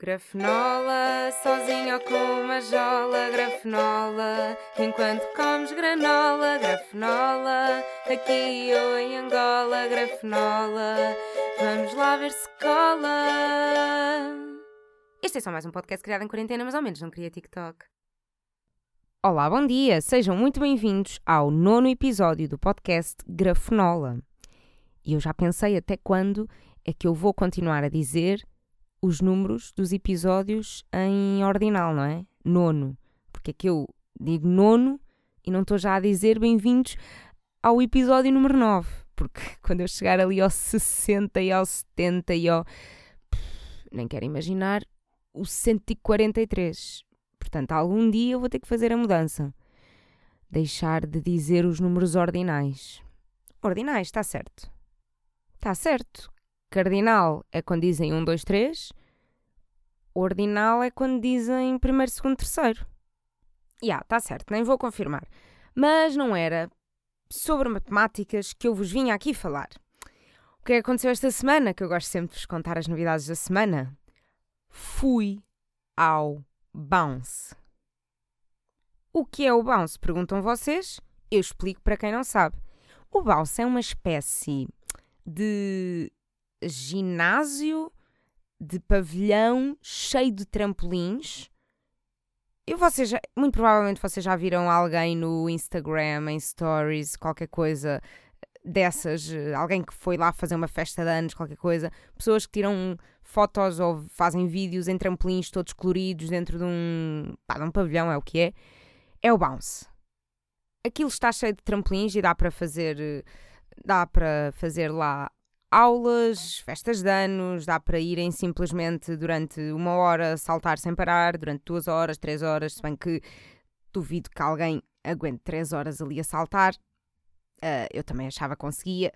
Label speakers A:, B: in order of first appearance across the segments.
A: Grafenola, sozinho ou com uma jola, grafenola, enquanto comes granola, grafenola, aqui ou em Angola, grafenola, vamos lá ver se cola. Este é só mais um podcast criado em quarentena, mas ao menos não queria TikTok. Olá, bom dia, sejam muito bem-vindos ao nono episódio do podcast Grafenola. E eu já pensei até quando é que eu vou continuar a dizer os números dos episódios em ordinal, não é? Nono. Porque é que eu digo nono e não estou já a dizer bem-vindos ao episódio número 9. Porque quando eu chegar ali ao 60 e ao 70 e ao. nem quero imaginar o 143. Portanto, algum dia eu vou ter que fazer a mudança. Deixar de dizer os números ordinais. Ordinais, está certo. Está certo. Cardinal é quando dizem 1, 2, 3. Ordinal é quando dizem primeiro, segundo, terceiro. Já, yeah, está certo, nem vou confirmar. Mas não era sobre matemáticas que eu vos vinha aqui falar. O que é que aconteceu esta semana? Que eu gosto sempre de vos contar as novidades da semana. Fui ao bounce. O que é o bounce? Perguntam vocês. Eu explico para quem não sabe. O bounce é uma espécie de ginásio de pavilhão cheio de trampolins. E vocês, já, muito provavelmente vocês já viram alguém no Instagram, em stories, qualquer coisa dessas, alguém que foi lá fazer uma festa de anos, qualquer coisa, pessoas que tiram fotos ou fazem vídeos em trampolins todos coloridos dentro de um, pá, de um pavilhão, é o que é. É o bounce. Aquilo está cheio de trampolins e dá para fazer dá para fazer lá aulas, festas de anos, dá para irem simplesmente durante uma hora saltar sem parar, durante duas horas, três horas, se bem que duvido que alguém aguente três horas ali a saltar. Uh, eu também achava que conseguia.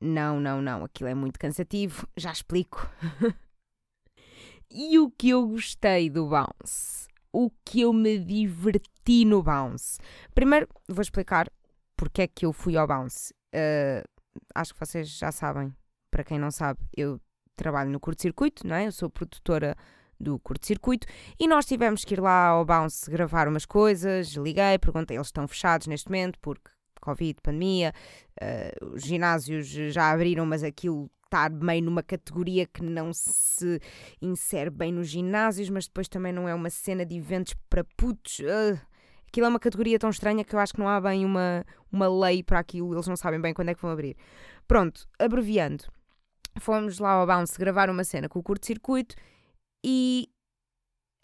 A: Não, não, não, aquilo é muito cansativo, já explico. e o que eu gostei do bounce? O que eu me diverti no bounce? Primeiro, vou explicar porque é que eu fui ao bounce. Uh, acho que vocês já sabem, para quem não sabe, eu trabalho no curto-circuito, não é? Eu sou produtora do curto-circuito e nós tivemos que ir lá ao Bounce gravar umas coisas. Liguei, perguntei, eles estão fechados neste momento porque Covid, pandemia, uh, os ginásios já abriram, mas aquilo está meio numa categoria que não se insere bem nos ginásios, mas depois também não é uma cena de eventos para putos. Uh, aquilo é uma categoria tão estranha que eu acho que não há bem uma, uma lei para aquilo, eles não sabem bem quando é que vão abrir. Pronto, abreviando, fomos lá ao Bounce gravar uma cena com o curto-circuito e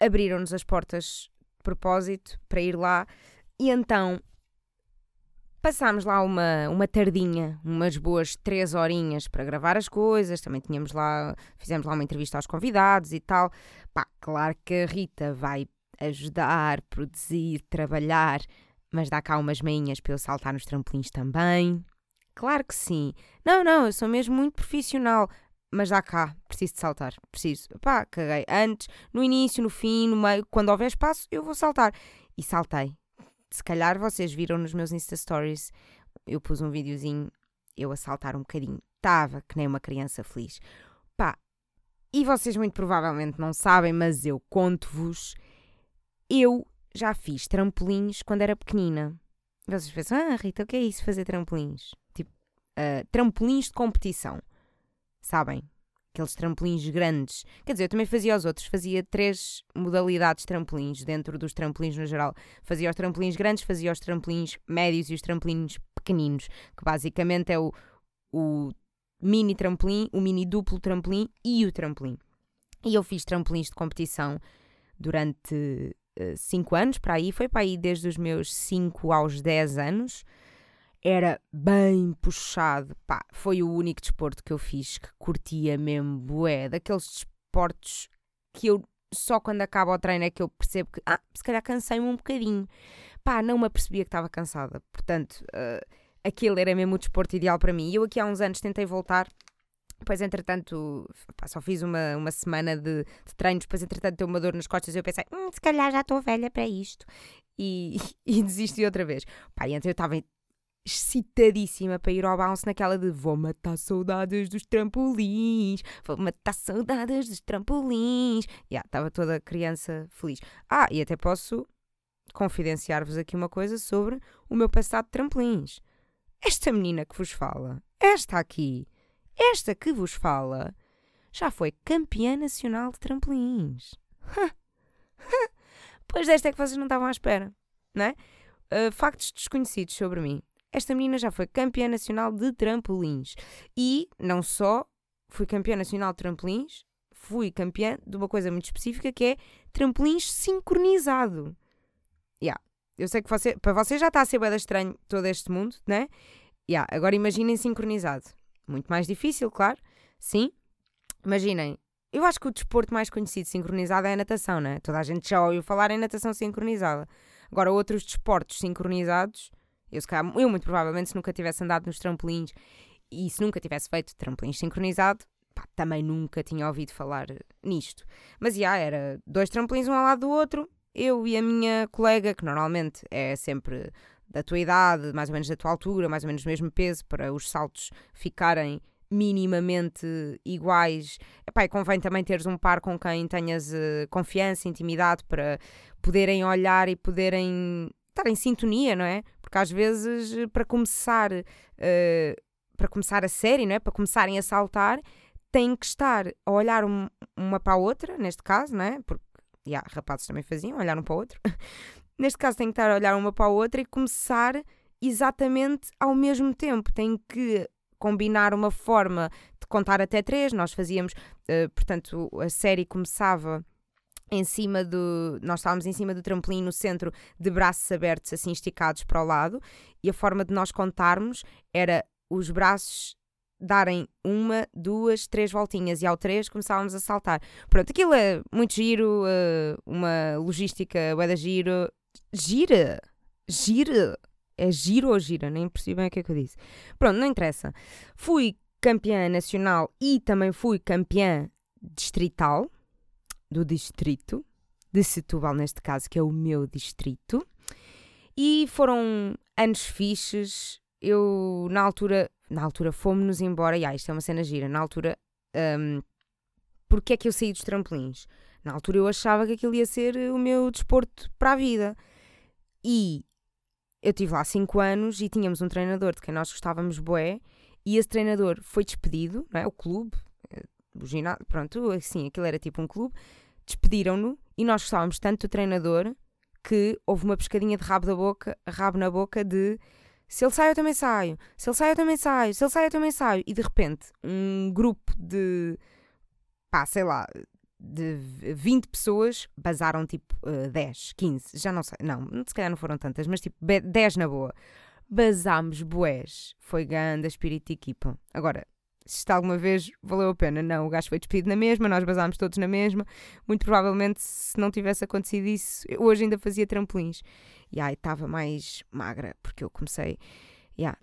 A: abriram-nos as portas de propósito para ir lá e então passámos lá uma, uma tardinha, umas boas três horinhas para gravar as coisas, também tínhamos lá, fizemos lá uma entrevista aos convidados e tal. Pá, claro que a Rita vai ajudar, produzir, trabalhar, mas dá cá umas meinhas para eu saltar nos trampolins também. Claro que sim. Não, não, eu sou mesmo muito profissional. Mas dá cá, preciso de saltar. Preciso. Pá, caguei. Antes, no início, no fim, no meio, quando houver espaço, eu vou saltar. E saltei. Se calhar vocês viram nos meus Insta Stories, eu pus um videozinho, eu a saltar um bocadinho. Estava que nem uma criança feliz. Pá, e vocês muito provavelmente não sabem, mas eu conto-vos eu já fiz trampolins quando era pequenina. Vocês pensam, ah, Rita, o que é isso fazer trampolins? Tipo, uh, trampolins de competição. Sabem? Aqueles trampolins grandes. Quer dizer, eu também fazia os outros. Fazia três modalidades de trampolins dentro dos trampolins no geral. Fazia os trampolins grandes, fazia os trampolins médios e os trampolins pequeninos. Que basicamente é o, o mini trampolim, o mini duplo trampolim e o trampolim. E eu fiz trampolins de competição durante 5 anos para aí, foi para aí desde os meus 5 aos 10 anos. Era bem puxado, pá, foi o único desporto que eu fiz que curtia mesmo, bué, daqueles desportos que eu só quando acaba o treino é que eu percebo que, ah, se calhar cansei-me um bocadinho. Pá, não me apercebia que estava cansada. Portanto, uh, aquele era mesmo o desporto ideal para mim. E eu aqui há uns anos tentei voltar depois, entretanto, pá, só fiz uma, uma semana de, de treinos, depois, entretanto, deu uma dor nas costas e eu pensei, hum, se calhar já estou velha para isto. E, e desisti outra vez. Pá, e eu estava excitadíssima para ir ao bounce naquela de vou matar saudades dos trampolins, vou matar saudades dos trampolins. Já, estava toda criança feliz. Ah, e até posso confidenciar-vos aqui uma coisa sobre o meu passado de trampolins. Esta menina que vos fala, esta aqui, esta que vos fala, já foi campeã nacional de trampolins. pois desta é que vocês não estavam à espera, não é? Uh, factos desconhecidos sobre mim. Esta menina já foi campeã nacional de trampolins. E não só fui campeã nacional de trampolins, fui campeã de uma coisa muito específica que é trampolins sincronizado. Yeah. Eu sei que você, para vocês já está a ser bem estranho todo este mundo, né? Yeah. Agora imaginem sincronizado. Muito mais difícil, claro. Sim. Imaginem. Eu acho que o desporto mais conhecido sincronizado é a natação, né? Toda a gente já ouviu falar em natação sincronizada. Agora, outros desportos sincronizados eu, calhar, eu muito provavelmente, se nunca tivesse andado nos trampolins e se nunca tivesse feito trampolins sincronizado, pá, também nunca tinha ouvido falar nisto. Mas já era dois trampolins um ao lado do outro, eu e a minha colega, que normalmente é sempre da tua idade, mais ou menos da tua altura, mais ou menos do mesmo peso, para os saltos ficarem minimamente iguais. Epá, e convém também teres um par com quem tenhas uh, confiança, intimidade, para poderem olhar e poderem estar em sintonia, não é? Porque às vezes, eh, para começar, uh, para começar a série, não é? Para começarem a saltar, têm que estar a olhar um, uma para a outra, neste caso, não é? Porque, yeah, rapazes também faziam, olhar um para o outro. neste caso, têm que estar a olhar uma para a outra e começar exatamente ao mesmo tempo. Têm que combinar uma forma de contar até três. Nós fazíamos, uh, portanto, a série começava em cima do. Nós estávamos em cima do trampolim no centro, de braços abertos, assim esticados para o lado, e a forma de nós contarmos era os braços darem uma, duas, três voltinhas e ao três começávamos a saltar. Pronto, aquilo é muito giro, uh, uma logística é da giro. Gira! Gira! É giro ou gira? Nem percebi bem o que é que eu disse. Pronto, não interessa. Fui campeã nacional e também fui campeã distrital do distrito de Setúbal, neste caso, que é o meu distrito. E foram anos fixes. Eu, na altura, na altura fomos-nos embora. E ah, isto é uma cena gira. Na altura, um, porque é que eu saí dos trampolins? Na altura eu achava que aquilo ia ser o meu desporto para a vida. E eu tive lá 5 anos e tínhamos um treinador de quem nós gostávamos bué. E esse treinador foi despedido, não é? O clube, o ginásio, pronto, assim, aquilo era tipo um clube, despediram-no e nós gostávamos tanto do treinador que houve uma pescadinha de rabo, da boca, rabo na boca de se ele sai eu também saio, se ele sai eu também saio, se ele sai eu também saio. E de repente um grupo de, pá, sei lá, de 20 pessoas basaram tipo uh, 10, 15, já não sei, não, se calhar não foram tantas, mas tipo 10 na boa. Basámos boés, foi grande espírito de equipa. Agora, se isto alguma vez valeu a pena. Não, o gajo foi despedido na mesma, nós basámos todos na mesma. Muito provavelmente, se não tivesse acontecido isso, hoje ainda fazia trampolins. E aí estava mais magra, porque eu comecei. Yeah,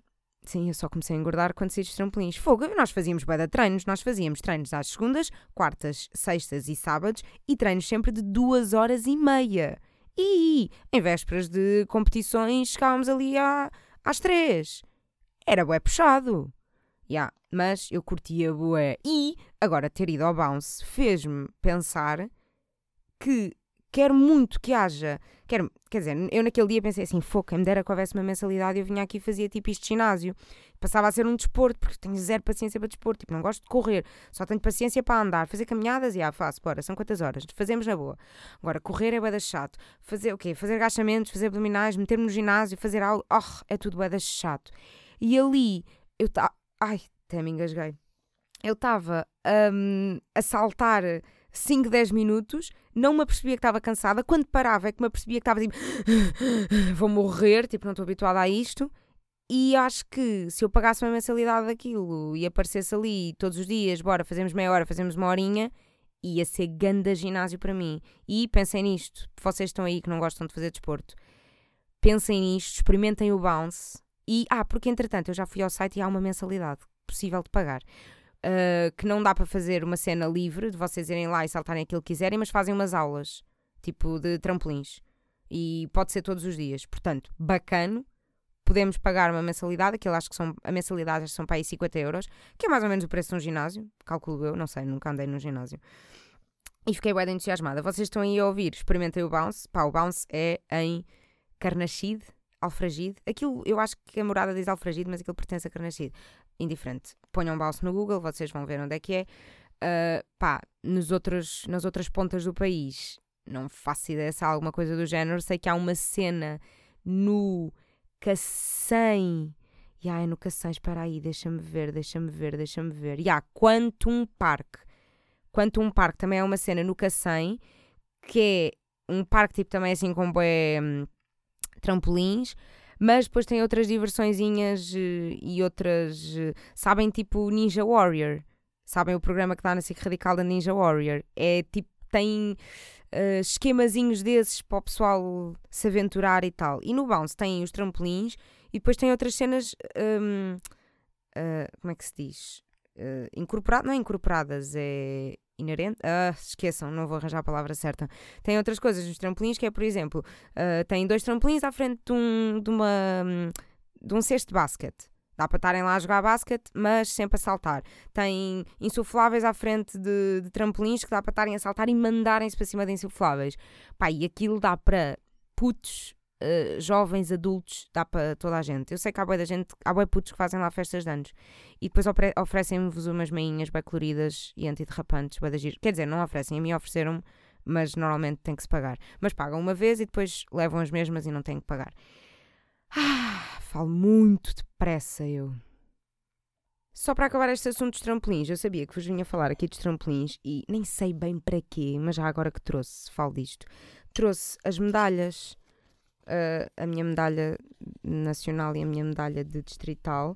A: sim, eu só comecei a engordar quando saí dos trampolins. Fogo, nós fazíamos bué de treinos, nós fazíamos treinos às segundas, quartas, sextas e sábados e treinos sempre de duas horas e meia. E em vésperas de competições chegávamos ali à, às três. Era bué puxado. Yeah, mas eu curtia bué. E agora ter ido ao bounce fez-me pensar que quero muito que haja. Quero, quer dizer, eu naquele dia pensei assim: foca, me dera que houvesse uma mensalidade. Eu vinha aqui e fazia tipo isto de ginásio. Passava a ser um desporto, porque tenho zero paciência para desporto. Tipo, não gosto de correr, só tenho paciência para andar, fazer caminhadas e ah, faço, bora, são quantas horas? Fazemos na boa. Agora, correr é bada chato. Fazer o quê? Fazer agachamentos, fazer abdominais, meter-me no ginásio, fazer algo, oh, é tudo bada chato. E ali, eu estava. Ai, até me engasguei. Eu estava um, a saltar 5, 10 minutos, não me apercebia que estava cansada. Quando parava é que me apercebia que estava tipo, vou morrer, tipo, não estou habituada a isto. E acho que se eu pagasse uma mensalidade daquilo e aparecesse ali todos os dias, bora, fazemos meia hora, fazemos uma horinha, ia ser ganda ginásio para mim. E pensem nisto, vocês estão aí que não gostam de fazer desporto, pensem nisto, experimentem o bounce. E, ah, porque entretanto eu já fui ao site e há uma mensalidade possível de pagar. Uh, que não dá para fazer uma cena livre de vocês irem lá e saltarem aquilo que quiserem, mas fazem umas aulas, tipo de trampolins. E pode ser todos os dias. Portanto, bacano, podemos pagar uma mensalidade, aquilo acho que são, a mensalidade são para aí 50 euros, que é mais ou menos o preço de um ginásio, calculo eu, não sei, nunca andei num ginásio. E fiquei bem entusiasmada. Vocês estão aí a ouvir, experimentem o Bounce. Pá, o Bounce é em Carnachide, Alfragide. Aquilo, eu acho que a morada diz Alfragide, mas aquilo pertence a Carnachide. Indiferente. Ponham Bounce no Google, vocês vão ver onde é que é. Uh, pá, nos outros, nas outras pontas do país, não faço ideia se há alguma coisa do género. Sei que há uma cena no Cacém. E yeah, é no Cacém, espera aí, deixa-me ver, deixa-me ver, deixa-me ver. E há Quantum Park. Quantum Park também é uma cena no Cacém, que é um parque tipo também assim com bué, hum, trampolins, mas depois tem outras diversõezinhas eh, e outras, eh, sabem, tipo Ninja Warrior. Sabem o programa que dá na SIC Radical da Ninja Warrior? É tipo, tem uh, esquemazinhos desses para o pessoal se aventurar e tal. E no Bounce tem os trampolins e depois tem outras cenas. Um, uh, como é que se diz? Uh, incorporadas, não é incorporadas, é inerente. Ah, esqueçam, não vou arranjar a palavra certa. Tem outras coisas nos trampolins que é, por exemplo, uh, tem dois trampolins à frente de um, de uma, de um cesto de basquete. Dá para estarem lá a jogar basquete, mas sempre a saltar. Tem insufláveis à frente de, de trampolins que dá para estarem a saltar e mandarem-se para cima de insufláveis. Pá, e aquilo dá para putos, uh, jovens, adultos, dá para toda a gente. Eu sei que há boa da gente, há boa putos que fazem lá festas de anos e depois oferecem-vos umas meinhas bem coloridas e antiderrapantes, da giro. Quer dizer, não oferecem, a mim ofereceram-me, mas normalmente tem que se pagar. Mas pagam uma vez e depois levam as mesmas e não têm que pagar. Ah, falo muito depressa eu. Só para acabar este assunto dos trampolins, eu sabia que vos vinha falar aqui dos trampolins e nem sei bem para quê, mas já agora que trouxe, falo disto. Trouxe as medalhas, uh, a minha medalha nacional e a minha medalha de distrital.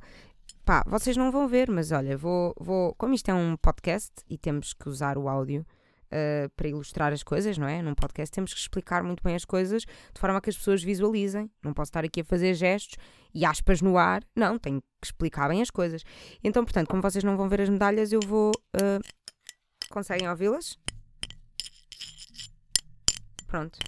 A: Pá, vocês não vão ver, mas olha, vou, vou. Como isto é um podcast e temos que usar o áudio, uh, para ilustrar as coisas, não é? Num podcast temos que explicar muito bem as coisas de forma que as pessoas visualizem. Não posso estar aqui a fazer gestos e aspas no ar. Não, tenho que explicar bem as coisas. Então, portanto, como vocês não vão ver as medalhas, eu vou. Uh, conseguem ouvi-las? Pronto.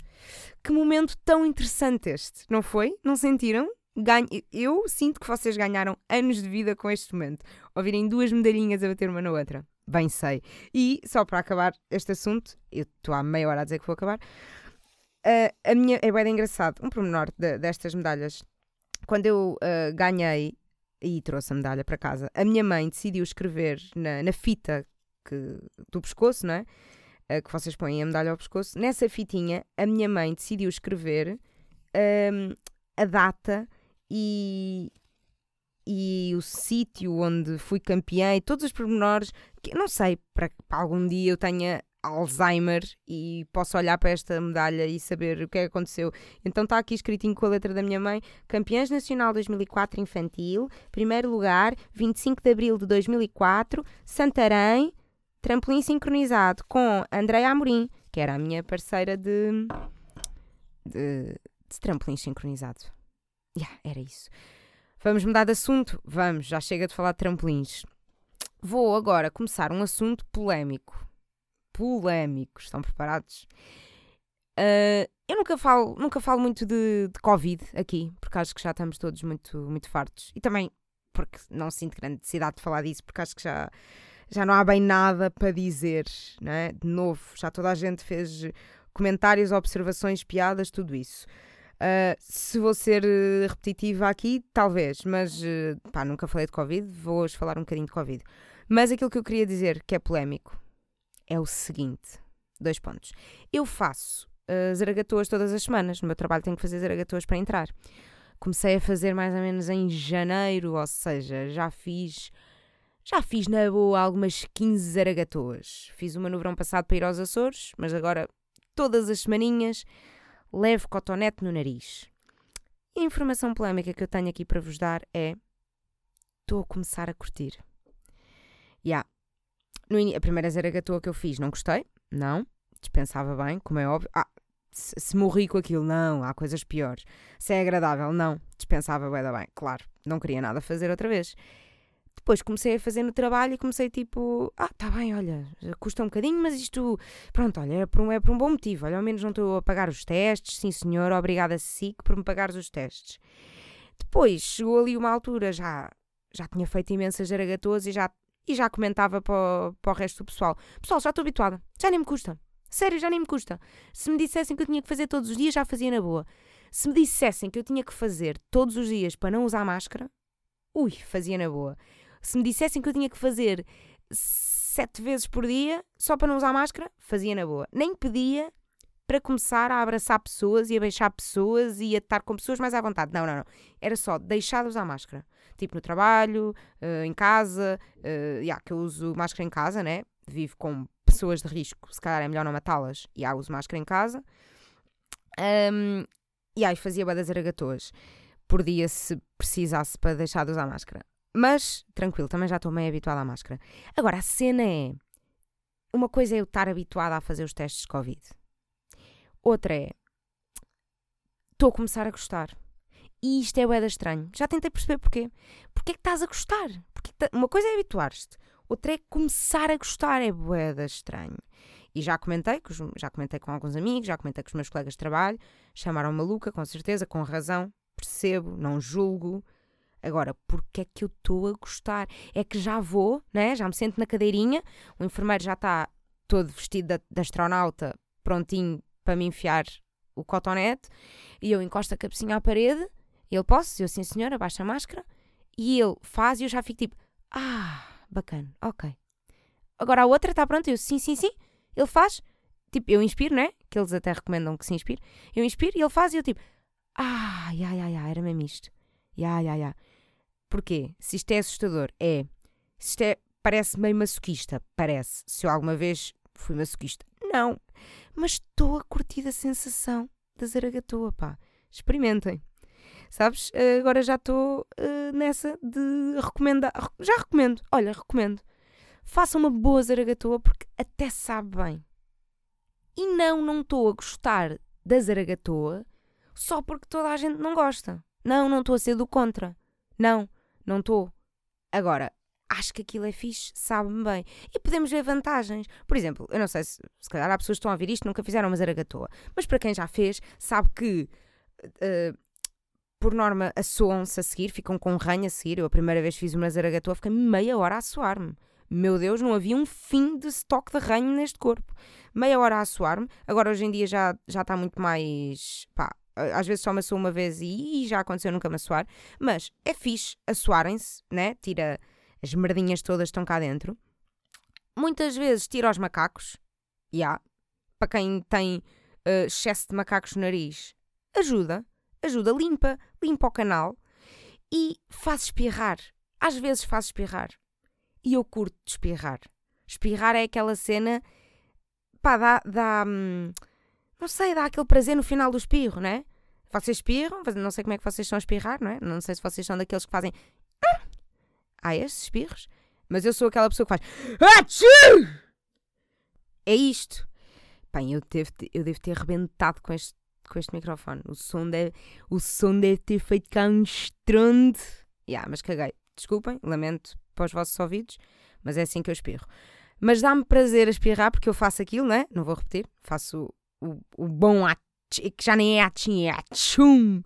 A: Que momento tão interessante este, não foi? Não sentiram? Ganho, eu sinto que vocês ganharam anos de vida com este momento. Ouvirem duas medalhinhas a bater uma na outra. Bem sei. E só para acabar este assunto, eu estou há meia hora a dizer que vou acabar. Uh, a minha é bem engraçado, um pormenor de, destas medalhas. Quando eu uh, ganhei e trouxe a medalha para casa, a minha mãe decidiu escrever na, na fita que, do pescoço, não é? Uh, que vocês põem a medalha ao pescoço. Nessa fitinha, a minha mãe decidiu escrever a data e, e o sítio onde fui campeã e todos os pormenores que não sei, para, para algum dia eu tenha Alzheimer e posso olhar para esta medalha e saber o que é que aconteceu. Então está aqui escritinho com a letra da minha mãe: Campeãs Nacional 2004 Infantil, primeiro lugar, 25 de abril de 2004, Santarém, trampolim sincronizado com Andréia Amorim, que era a minha parceira de, de, de trampolim sincronizado. Yeah, era isso. Vamos mudar de assunto? Vamos, já chega de falar de trampolins. Vou agora começar um assunto polémico. Polémico, estão preparados? Uh, eu nunca falo, nunca falo muito de, de, Covid aqui, porque acho que já estamos todos muito, muito fartos. E também porque não sinto grande necessidade de falar disso, porque acho que já, já não há bem nada para dizer, não é? De novo, já toda a gente fez comentários, observações, piadas, tudo isso. Uh, se vou ser uh, repetitiva aqui, talvez, mas uh, pá, nunca falei de Covid, vou hoje falar um bocadinho de Covid. Mas aquilo que eu queria dizer que é polémico é o seguinte: dois pontos. Eu faço uh, zaragatoas todas as semanas, no meu trabalho tenho que fazer zaragatoas para entrar. Comecei a fazer mais ou menos em janeiro, ou seja, já fiz. Já fiz na boa algumas 15 zaragatoas. Fiz uma no verão passado para ir aos Açores, mas agora todas as semaninhas leve cotonete no nariz. E a informação polémica que eu tenho aqui para vos dar é: estou a começar a curtir. Já. Yeah. a primeira zaragatoa que eu fiz, não gostei, não. Dispensava bem, como é óbvio. Ah, se, se morri com aquilo, não, há coisas piores. Se é agradável, não. Dispensava bem, bem, claro. Não queria nada fazer outra vez. Depois comecei a fazer no trabalho e comecei tipo, ah, tá bem, olha, custa um bocadinho, mas isto, pronto, olha, é por um, é por um bom motivo. Olha, ao menos não estou a pagar os testes, sim senhor, obrigada SIC por me pagares os testes. Depois chegou ali uma altura, já, já tinha feito imensas zaragatoas e já, e já comentava para o, para o resto do pessoal: Pessoal, já estou habituada, já nem me custa. Sério, já nem me custa. Se me dissessem que eu tinha que fazer todos os dias, já fazia na boa. Se me dissessem que eu tinha que fazer todos os dias para não usar máscara, ui, fazia na boa. Se me dissessem que eu tinha que fazer sete vezes por dia só para não usar máscara, fazia na boa. Nem pedia para começar a abraçar pessoas e a beijar pessoas e a estar com pessoas mais à vontade. Não, não, não. Era só deixar de usar máscara. Tipo no trabalho, uh, em casa, uh, yeah, que eu uso máscara em casa, né? Vivo com pessoas de risco, se calhar é melhor não matá-las. E yeah, uso máscara em casa. Um, e aí fazia das aragatoas por dia se precisasse para deixar de usar máscara. Mas, tranquilo, também já estou meio habituada à máscara. Agora, a cena é. Uma coisa é eu estar habituada a fazer os testes de Covid. Outra é. Estou a começar a gostar. E isto é boeda estranho. Já tentei perceber porquê. Porquê é que estás a gostar? Porque Uma coisa é habituar-te. Outra é começar a gostar. É boeda estranho. E já comentei, já comentei com alguns amigos, já comentei com os meus colegas de trabalho. Chamaram maluca, com certeza, com razão. Percebo, não julgo. Agora, porque é que eu estou a gostar? É que já vou, né? já me sento na cadeirinha, o enfermeiro já está todo vestido de, de astronauta, prontinho para me enfiar o cotonete, e eu encosto a cabecinha à parede, ele posso, eu sim senhora, baixa a máscara, e ele faz e eu já fico tipo, ah, bacana, ok. Agora a outra está pronta, eu sim, sim, sim, ele faz, tipo, eu inspiro, né? Que eles até recomendam que se inspire, eu inspiro e ele faz e eu tipo, ah, ya, ya, ya, era mesmo isto, ya, ya, ya. Porquê? Se isto é assustador, é. Se isto é. Parece meio masoquista, parece. Se eu alguma vez fui masoquista, não. Mas estou a curtir a sensação da zaragatoa, pá. Experimentem. Sabes? Agora já estou uh, nessa de recomendar. Já recomendo. Olha, recomendo. Façam uma boa zaragatoa porque até sabe bem. E não, não estou a gostar da zaragatoa só porque toda a gente não gosta. Não, não estou a ser do contra. Não não estou. Agora, acho que aquilo é fixe, sabe-me bem. E podemos ver vantagens. Por exemplo, eu não sei se, se calhar há pessoas que estão a ouvir isto nunca fizeram uma zaragatoa, mas para quem já fez, sabe que. Uh, por norma, assoam-se a seguir, ficam com ranho a seguir. Eu a primeira vez fiz uma zaragatoa, fiquei meia hora a suar-me. Meu Deus, não havia um fim de estoque de ranho neste corpo. Meia hora a suar-me. Agora, hoje em dia, já, já está muito mais. pá, às vezes só me uma vez e, já aconteceu nunca me mas é fixe assoarem-se, né? Tira as merdinhas todas que estão cá dentro. Muitas vezes tira os macacos, já, yeah. para quem tem uh, excesso de macacos no nariz, ajuda, ajuda, limpa, limpa o canal e faz espirrar. Às vezes faz espirrar. E eu curto de espirrar. Espirrar é aquela cena, pá, dá, dá hum, não sei, dá aquele prazer no final do espirro, não é? Vocês espirram, não sei como é que vocês estão a espirrar, não é? Não sei se vocês são daqueles que fazem. Ah, esses espirros? Mas eu sou aquela pessoa que faz. É isto. Bem, eu devo, eu devo ter rebentado com este, com este microfone. O som, deve, o som deve ter feito cá um estrondo. Yeah, mas caguei. Desculpem, lamento para os vossos ouvidos, mas é assim que eu espirro. Mas dá-me prazer a espirrar porque eu faço aquilo, não é? Não vou repetir. Faço o, o bom atchum, que já nem é atchum, é atchum.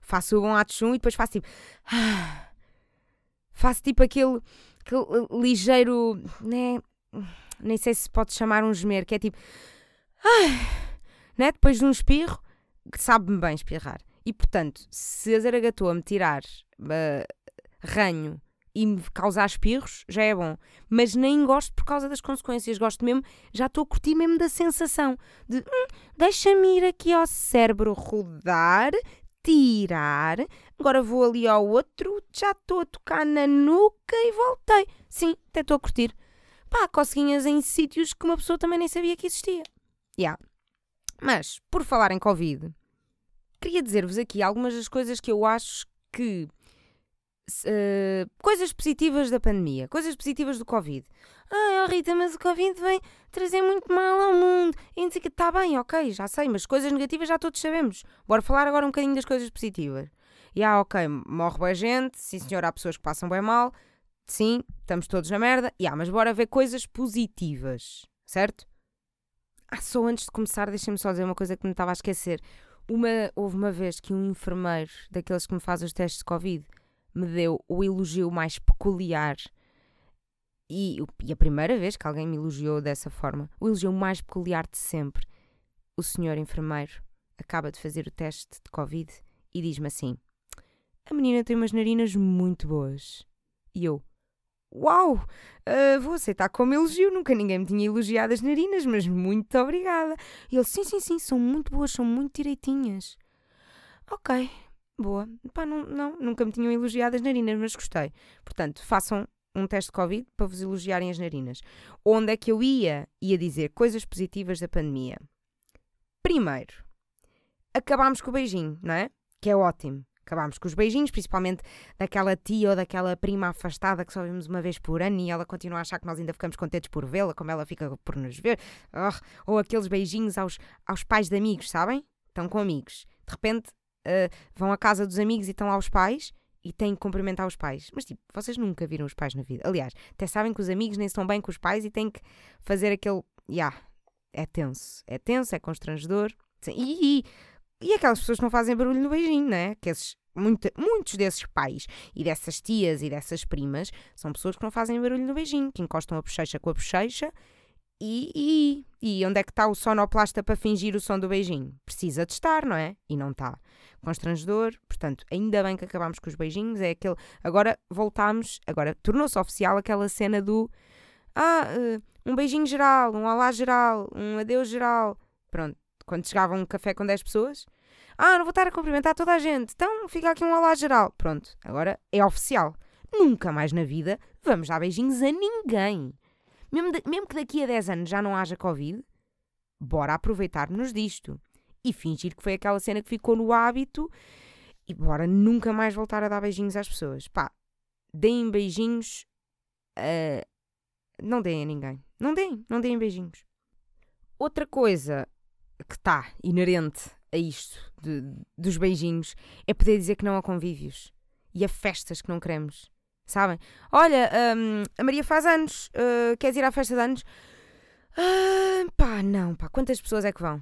A: Faço o bom atchum e depois faço tipo. faço tipo aquele, aquele ligeiro. Né, nem sei se pode chamar um gemer, que é tipo. né, depois de um espirro, sabe-me bem espirrar. E portanto, se a zaragatoa me tirar uh, ranho e me causar espirros, já é bom. Mas nem gosto por causa das consequências. Gosto mesmo, já estou a curtir mesmo da sensação de hum, deixa-me ir aqui ao cérebro rodar, tirar. Agora vou ali ao outro, já estou a tocar na nuca e voltei. Sim, até estou a curtir. Pá, coceguinhas em sítios que uma pessoa também nem sabia que existia. Yeah. Mas, por falar em Covid, queria dizer-vos aqui algumas das coisas que eu acho que uh, coisas positivas da pandemia, coisas positivas do Covid. Ah, Rita, mas o Covid vem trazer muito mal ao mundo. Está bem, ok, já sei, mas coisas negativas já todos sabemos. Bora falar agora um bocadinho das coisas positivas. E ah, ok, morre boa gente, sim senhor, há pessoas que passam bem mal, sim, estamos todos na merda. E ah, mas bora ver coisas positivas, certo? Ah, só antes de começar, deixem-me só dizer uma coisa que me estava a esquecer. Uma, houve uma vez que um enfermeiro, daqueles que me faz os testes de Covid, me deu o elogio mais peculiar. E, e a primeira vez que alguém me elogiou dessa forma, o elogio mais peculiar de sempre. O senhor enfermeiro acaba de fazer o teste de Covid e diz-me assim: A menina tem umas narinas muito boas. E eu, Uau! Uh, vou aceitar como elogio, nunca ninguém me tinha elogiado as narinas, mas muito obrigada. E ele, sim, sim, sim, são muito boas, são muito direitinhas. Ok, boa. Pá, não, não, nunca me tinham elogiado as narinas, mas gostei. Portanto, façam um teste de Covid para vos elogiarem as narinas. Onde é que eu ia? Ia dizer coisas positivas da pandemia. Primeiro, acabámos com o beijinho, não é? Que é ótimo. Acabámos com os beijinhos, principalmente daquela tia ou daquela prima afastada que só vimos uma vez por ano e ela continua a achar que nós ainda ficamos contentes por vê-la, como ela fica por nos ver. Oh, ou aqueles beijinhos aos, aos pais de amigos, sabem? Estão com amigos. De repente uh, vão à casa dos amigos e estão lá os pais e têm que cumprimentar os pais. Mas tipo, vocês nunca viram os pais na vida. Aliás, até sabem que os amigos nem estão bem com os pais e têm que fazer aquele. Ya, yeah, é tenso. É tenso, é constrangedor. E, e, e aquelas pessoas que não fazem barulho no beijinho, né? Que esses muitos desses pais e dessas tias e dessas primas são pessoas que não fazem barulho no beijinho, que encostam a bochecha com a bochecha e, e, e onde é que está o sonoplasta para fingir o som do beijinho? Precisa de estar, não é? E não está. Constrangedor, portanto, ainda bem que acabámos com os beijinhos, é aquele. Agora voltámos, agora tornou-se oficial aquela cena do ah, uh, um beijinho geral, um olá geral, um adeus geral. Pronto, quando chegava um café com 10 pessoas, ah, não vou estar a cumprimentar toda a gente. Então fica aqui um olá geral. Pronto, agora é oficial. Nunca mais na vida vamos dar beijinhos a ninguém. Mesmo, de, mesmo que daqui a 10 anos já não haja Covid, bora aproveitar-nos disto. E fingir que foi aquela cena que ficou no hábito e bora nunca mais voltar a dar beijinhos às pessoas. Pá, deem beijinhos. Uh, não deem a ninguém. Não deem, não deem beijinhos. Outra coisa que está inerente a isto de, dos beijinhos é poder dizer que não há convívios e a festas que não queremos. Sabem? Olha, um, a Maria faz anos, uh, queres ir à festa de anos? Uh, pá, não, pá, quantas pessoas é que vão?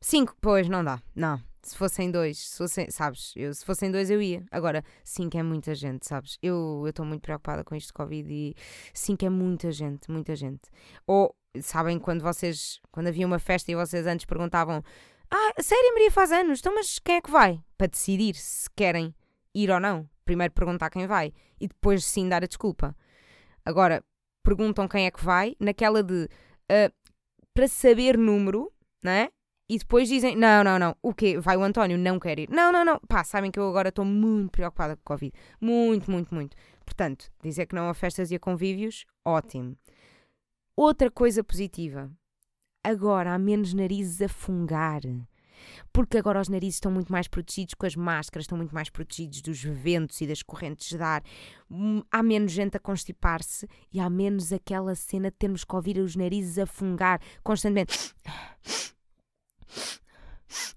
A: Cinco? Pois, não dá, não. Se fossem dois, se fossem, sabes, eu, se fossem dois eu ia. Agora, cinco é muita gente, sabes? Eu estou muito preocupada com isto de Covid e cinco é muita gente, muita gente. Ou, sabem, quando vocês, quando havia uma festa e vocês antes perguntavam ah, sério, Maria faz anos, então mas quem é que vai? Para decidir se querem ir ou não. Primeiro perguntar quem vai e depois sim dar a desculpa. Agora, perguntam quem é que vai, naquela de uh, para saber número, não é? E depois dizem: não, não, não, o quê? Vai o António, não quer ir. Não, não, não. Pá, sabem que eu agora estou muito preocupada com o Covid. Muito, muito, muito. Portanto, dizer que não a festas e a convívios, ótimo. Outra coisa positiva agora há menos narizes a fungar. Porque agora os narizes estão muito mais protegidos com as máscaras, estão muito mais protegidos dos ventos e das correntes de ar. Hum, há menos gente a constipar-se e há menos aquela cena de termos que ouvir os narizes a fungar constantemente.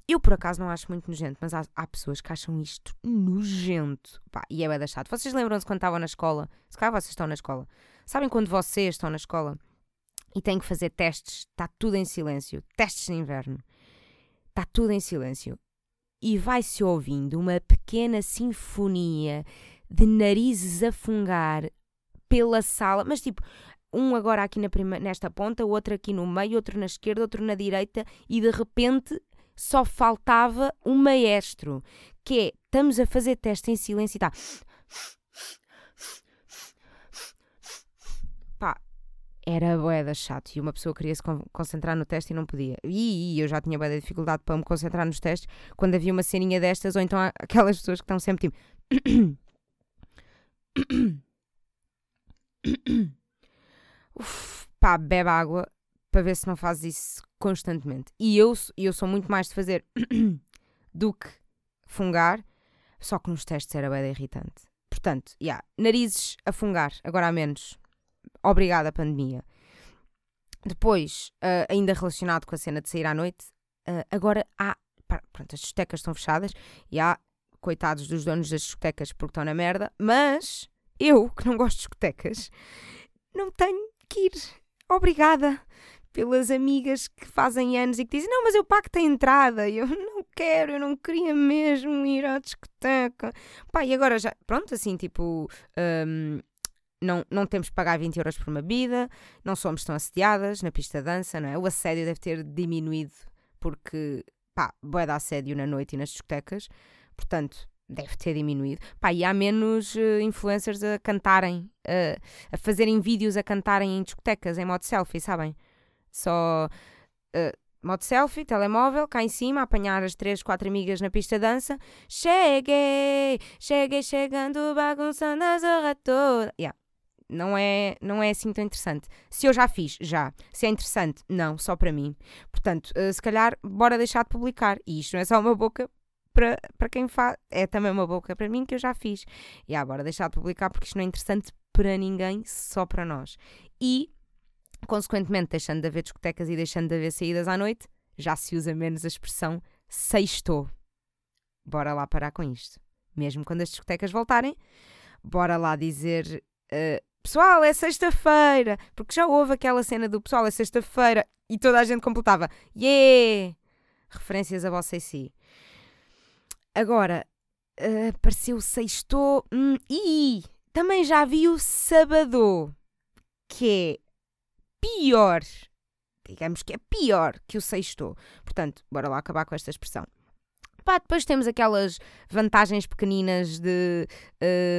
A: Eu, por acaso, não acho muito nojento, mas há, há pessoas que acham isto nojento. Pá, e é bem. Vocês lembram-se quando estavam na escola? Se calhar vocês estão na escola. Sabem quando vocês estão na escola e têm que fazer testes, está tudo em silêncio. Testes de inverno. Está tudo em silêncio. E vai-se ouvindo uma pequena sinfonia de narizes a fungar pela sala, mas tipo, um agora aqui prima, nesta ponta, outro aqui no meio, outro na esquerda, outro na direita, e de repente só faltava um maestro, que é, estamos a fazer teste em silêncio e está era boeda chato e uma pessoa queria se concentrar no teste e não podia. E, eu já tinha boeda dificuldade para me concentrar nos testes quando havia uma ceninha destas, ou então aquelas pessoas que estão sempre tipo. Uf, pá, bebe água para ver se não faz isso constantemente. E eu, eu sou muito mais de fazer do que fungar, só que nos testes era bem irritante. Portanto, yeah, narizes a fungar, agora há menos obrigada pandemia. Depois, uh, ainda relacionado com a cena de sair à noite, uh, agora há. Pronto, as discotecas estão fechadas e há coitados dos donos das discotecas porque estão na merda, mas eu, que não gosto de discotecas, não tenho que ir. Obrigada pelas amigas que fazem anos e que dizem: Não, mas eu pago a entrada. Eu não quero, eu não queria mesmo ir à discoteca. Pá, e agora já, pronto, assim, tipo, um, não, não temos que pagar 20 euros por uma bebida, não somos tão assediadas na pista de dança, não é? O assédio deve ter diminuído porque, pá, boé de assédio na noite e nas discotecas, portanto, deve ter diminuído. Pá, e há menos uh, influencers a cantarem, uh, a fazerem vídeos a cantarem em discotecas, em modo selfie, sabem? Só uh, modo selfie, telemóvel, cá em cima, apanhar as três, quatro amigas na pista de dança. Cheguei, cheguei chegando, bagunçando a zorra toda. Yeah. Não é, não é assim tão interessante. Se eu já fiz, já. Se é interessante, não, só para mim. Portanto, se calhar, bora deixar de publicar. E isto não é só uma boca para, para quem faz, é também uma boca para mim que eu já fiz. E agora deixar de publicar porque isto não é interessante para ninguém, só para nós. E, consequentemente, deixando de haver discotecas e deixando de haver saídas à noite, já se usa menos a expressão sextou. Bora lá parar com isto. Mesmo quando as discotecas voltarem, bora lá dizer uh, pessoal, é sexta-feira, porque já houve aquela cena do pessoal, é sexta-feira, e toda a gente completava, yeah! Referências a você e si. Agora, uh, apareceu o sexto. Hum, e também já vi o sábado, que é pior. Digamos que é pior que o sexto. Portanto, bora lá acabar com esta expressão. Pá, depois temos aquelas vantagens pequeninas de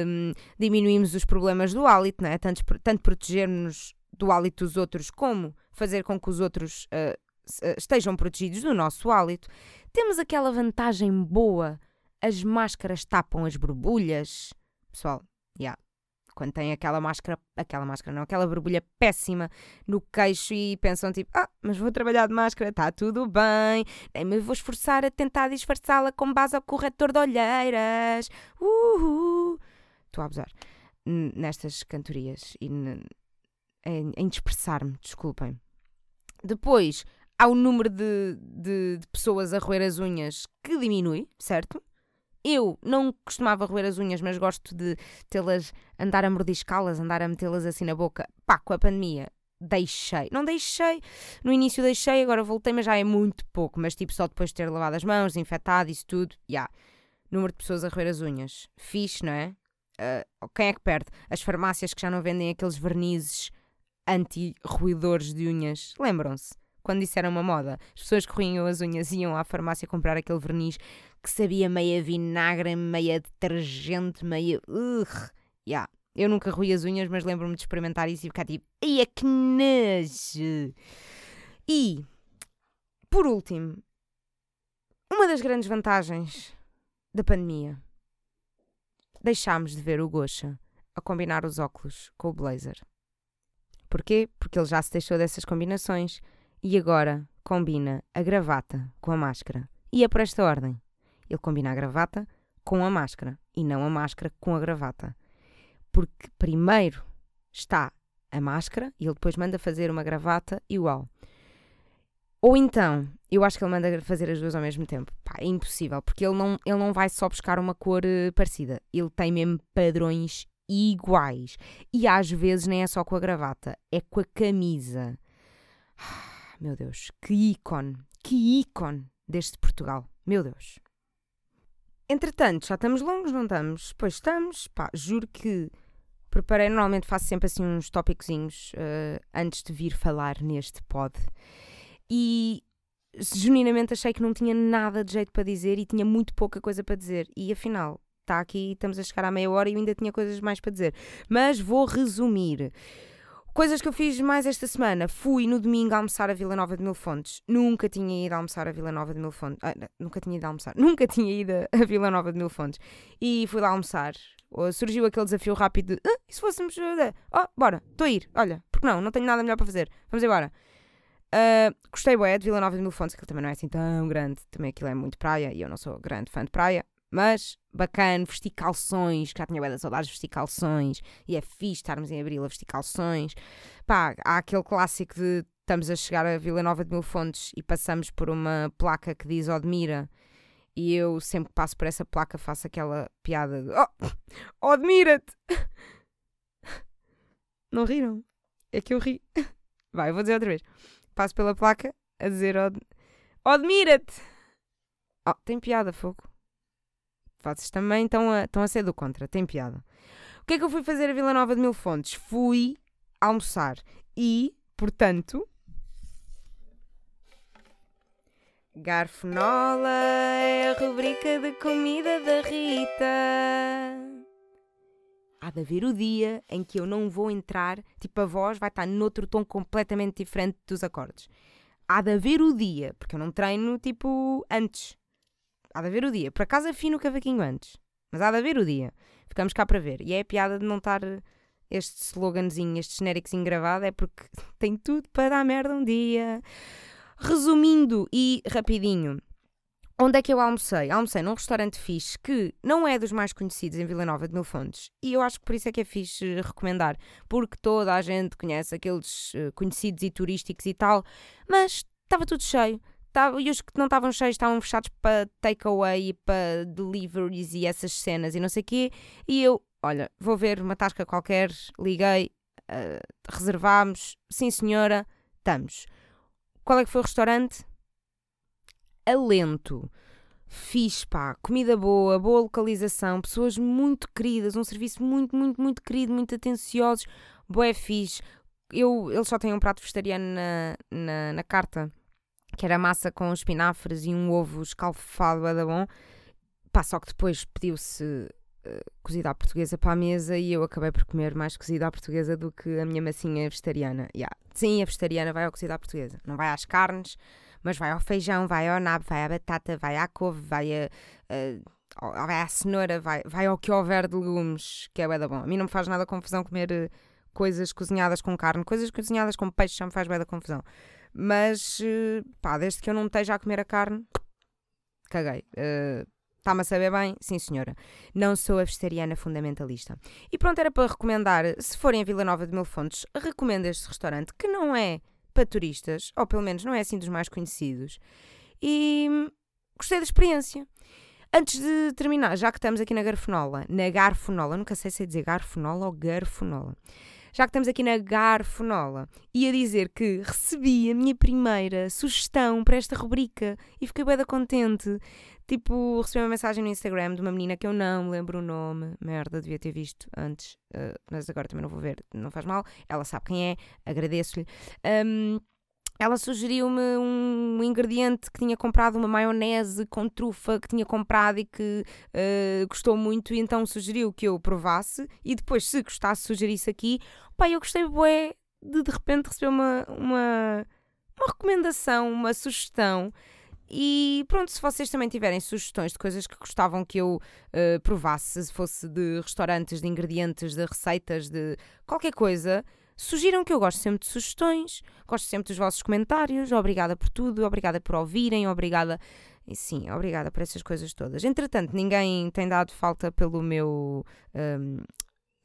A: um, diminuirmos os problemas do hálito, não é? Tanto, tanto protegermos do hálito dos outros, como fazer com que os outros uh, estejam protegidos do nosso hálito. Temos aquela vantagem boa as máscaras tapam as borbulhas. Pessoal. Yeah. Quando tem aquela máscara, aquela máscara não, aquela borbulha péssima no queixo e pensam tipo, ah, mas vou trabalhar de máscara, está tudo bem, nem me vou esforçar a tentar disfarçá-la com base ao corretor de olheiras. Uhul. Estou a abusar nestas cantorias e em, em dispersar-me, desculpem. Depois, há o número de, de, de, pessoas a roer as unhas que diminui, certo? Eu não costumava roer as unhas, mas gosto de tê-las, andar a mordiscá-las, andar a metê-las assim na boca. Pá, com a pandemia, deixei. Não deixei, no início deixei, agora voltei, mas já é muito pouco. Mas tipo, só depois de ter lavado as mãos, desinfetado, isso tudo, já. Yeah. Número de pessoas a roer as unhas. Fixe, não é? Uh, quem é que perde? As farmácias que já não vendem aqueles vernizes anti-ruidores de unhas. Lembram-se? Quando isso era uma moda. As pessoas que ruíam as unhas iam à farmácia comprar aquele verniz que sabia meia vinagre, meia detergente, meia. Uh, yeah. Eu nunca ruí as unhas, mas lembro-me de experimentar isso e ficar tipo, ai, é que nojo! E, por último, uma das grandes vantagens da pandemia. Deixámos de ver o Gosha a combinar os óculos com o blazer. Porquê? Porque ele já se deixou dessas combinações e agora combina a gravata com a máscara. E é por esta ordem. Ele combina a gravata com a máscara e não a máscara com a gravata. Porque primeiro está a máscara e ele depois manda fazer uma gravata igual. Ou então, eu acho que ele manda fazer as duas ao mesmo tempo. Pá, é impossível, porque ele não, ele não vai só buscar uma cor uh, parecida. Ele tem mesmo padrões iguais. E às vezes nem é só com a gravata, é com a camisa. Ah, meu Deus, que ícone, que ícone deste Portugal. Meu Deus. Entretanto, já estamos longos, não estamos? Pois estamos. Pá, juro que preparei. Normalmente faço sempre assim uns tópicozinhos uh, antes de vir falar neste pod. E genuinamente achei que não tinha nada de jeito para dizer e tinha muito pouca coisa para dizer. E afinal, está aqui, estamos a chegar à meia hora e eu ainda tinha coisas mais para dizer. Mas vou resumir. Coisas que eu fiz mais esta semana. Fui no domingo almoçar a Vila Nova de Mil Fontes. Nunca tinha ido almoçar a Vila Nova de Mil Fontes. Ah, nunca tinha ido almoçar. Nunca tinha ido a Vila Nova de Mil Fontes. E fui lá almoçar. Surgiu aquele desafio rápido de ah, e se fôssemos. Oh, bora, estou a ir. Olha, porque não? Não tenho nada melhor para fazer. Vamos embora. Uh, gostei bué de Vila Nova de Mil Fontes, que também não é assim tão grande. Também aquilo é muito praia e eu não sou grande fã de praia. Mas bacana, vestir calções, que já tinha bem saudades de vestir calções, e é fixe estarmos em abril a vestir calções. Pá, há aquele clássico de estamos a chegar a Vila Nova de Mil Fontes e passamos por uma placa que diz Odmira, e eu sempre que passo por essa placa faço aquela piada de Oh, Odmira-te! Não riram? É que eu ri. Vai, eu vou dizer outra vez. Passo pela placa a dizer Od... Odmira-te! Oh, tem piada, fogo. Vocês também estão a, estão a ser do contra, tem piada. O que é que eu fui fazer a Vila Nova de Mil Fontes? Fui almoçar e, portanto, Garfonola é a rubrica de comida da Rita. Há de haver o dia em que eu não vou entrar, tipo a voz vai estar noutro tom completamente diferente dos acordes. Há de haver o dia, porque eu não treino tipo antes. Há de haver o dia. Por acaso afino o cavaquinho antes, mas há de haver o dia. Ficamos cá para ver. E é a piada de não estar este sloganzinho, este genéricozinho gravado, é porque tem tudo para dar merda um dia. Resumindo e rapidinho, onde é que eu almocei? Almocei num restaurante fixe que não é dos mais conhecidos em Vila Nova de Mil Fontes. E eu acho que por isso é que é fixe recomendar, porque toda a gente conhece aqueles eh, conhecidos e turísticos e tal, mas estava tudo cheio. E os que não estavam cheios estavam fechados para takeaway e para deliveries e essas cenas e não sei o quê. E eu, olha, vou ver uma tasca qualquer, liguei, uh, reservámos, sim senhora, estamos. Qual é que foi o restaurante? Alento. Fiz, pá, comida boa, boa localização, pessoas muito queridas, um serviço muito, muito, muito querido, muito atenciosos, boé fixe. Eu, eles só têm um prato vegetariano na, na, na carta, que era massa com espinafres e um ovo escalfado, era bom. Pá, só que depois pediu-se eh, cozida à portuguesa para a mesa e eu acabei por comer mais cozida à portuguesa do que a minha massinha vegetariana. Yeah. Sim, a vegetariana vai ao cozida à portuguesa. Não vai às carnes, mas vai ao feijão, vai ao nabo, vai à batata, vai à couve, vai, a, vai à cenoura, vai, vai ao que houver de legumes, que é bem da bom. A mim não me faz nada confusão comer uh, coisas cozinhadas com carne, coisas cozinhadas com peixe já me faz bem da confusão. Mas, uh, pá, desde que eu não esteja a comer a carne, caguei. Uh, Está-me a saber bem? Sim, senhora. Não sou a vegetariana fundamentalista. E pronto, era para recomendar, se forem a Vila Nova de Mil Fontes, recomendo este restaurante, que não é para turistas, ou pelo menos não é assim dos mais conhecidos. E hum, gostei da experiência. Antes de terminar, já que estamos aqui na Garfonola, na Garfonola, nunca sei se é dizer Garfonola ou Garfonola já que estamos aqui na Garfonola, ia dizer que recebi a minha primeira sugestão para esta rubrica e fiquei bem contente. Tipo, recebi uma mensagem no Instagram de uma menina que eu não me lembro o nome, merda, devia ter visto antes, uh, mas agora também não vou ver, não faz mal. Ela sabe quem é, agradeço-lhe. Um, ela sugeriu-me um ingrediente que tinha comprado, uma maionese com trufa que tinha comprado e que uh, gostou muito, e então sugeriu que eu provasse. E depois, se gostasse, sugerisse aqui. Pai, eu gostei, bué, de de repente receber uma, uma, uma recomendação, uma sugestão. E pronto, se vocês também tiverem sugestões de coisas que gostavam que eu uh, provasse, se fosse de restaurantes, de ingredientes, de receitas, de qualquer coisa, Sugiram que eu gosto sempre de sugestões, gosto sempre dos vossos comentários. Obrigada por tudo, obrigada por ouvirem, obrigada. Sim, obrigada por essas coisas todas. Entretanto, ninguém tem dado falta pelo meu. Um,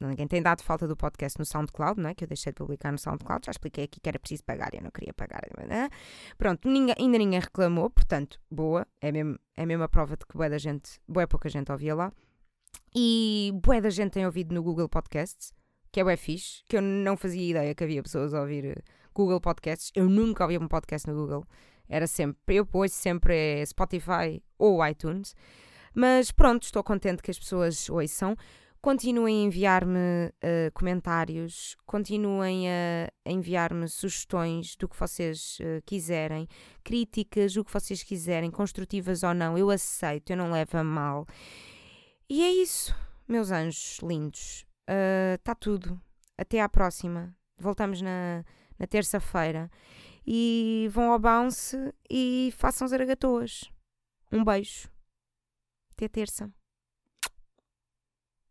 A: ninguém tem dado falta do podcast no SoundCloud, não é? que eu deixei de publicar no SoundCloud. Já expliquei aqui que era preciso pagar e eu não queria pagar. Né? Pronto, ninguém, ainda ninguém reclamou, portanto, boa. É mesmo, é mesmo a prova de que boa da gente, boa pouca gente ouvia lá. E boa da gente tem ouvido no Google Podcasts que é o fixe, que eu não fazia ideia que havia pessoas a ouvir eh, Google Podcasts. Eu nunca ouvi um podcast no Google. Era sempre, eu ouço sempre Spotify ou iTunes. Mas pronto, estou contente que as pessoas ouçam. Continuem a enviar-me uh, comentários, continuem a, a enviar-me sugestões do que vocês uh, quiserem, críticas, o que vocês quiserem, construtivas ou não, eu aceito, eu não levo a mal. E é isso, meus anjos lindos. Está uh, tudo. Até à próxima. Voltamos na, na terça-feira. E vão ao bounce e façam zaragatoas. Um beijo. Até terça.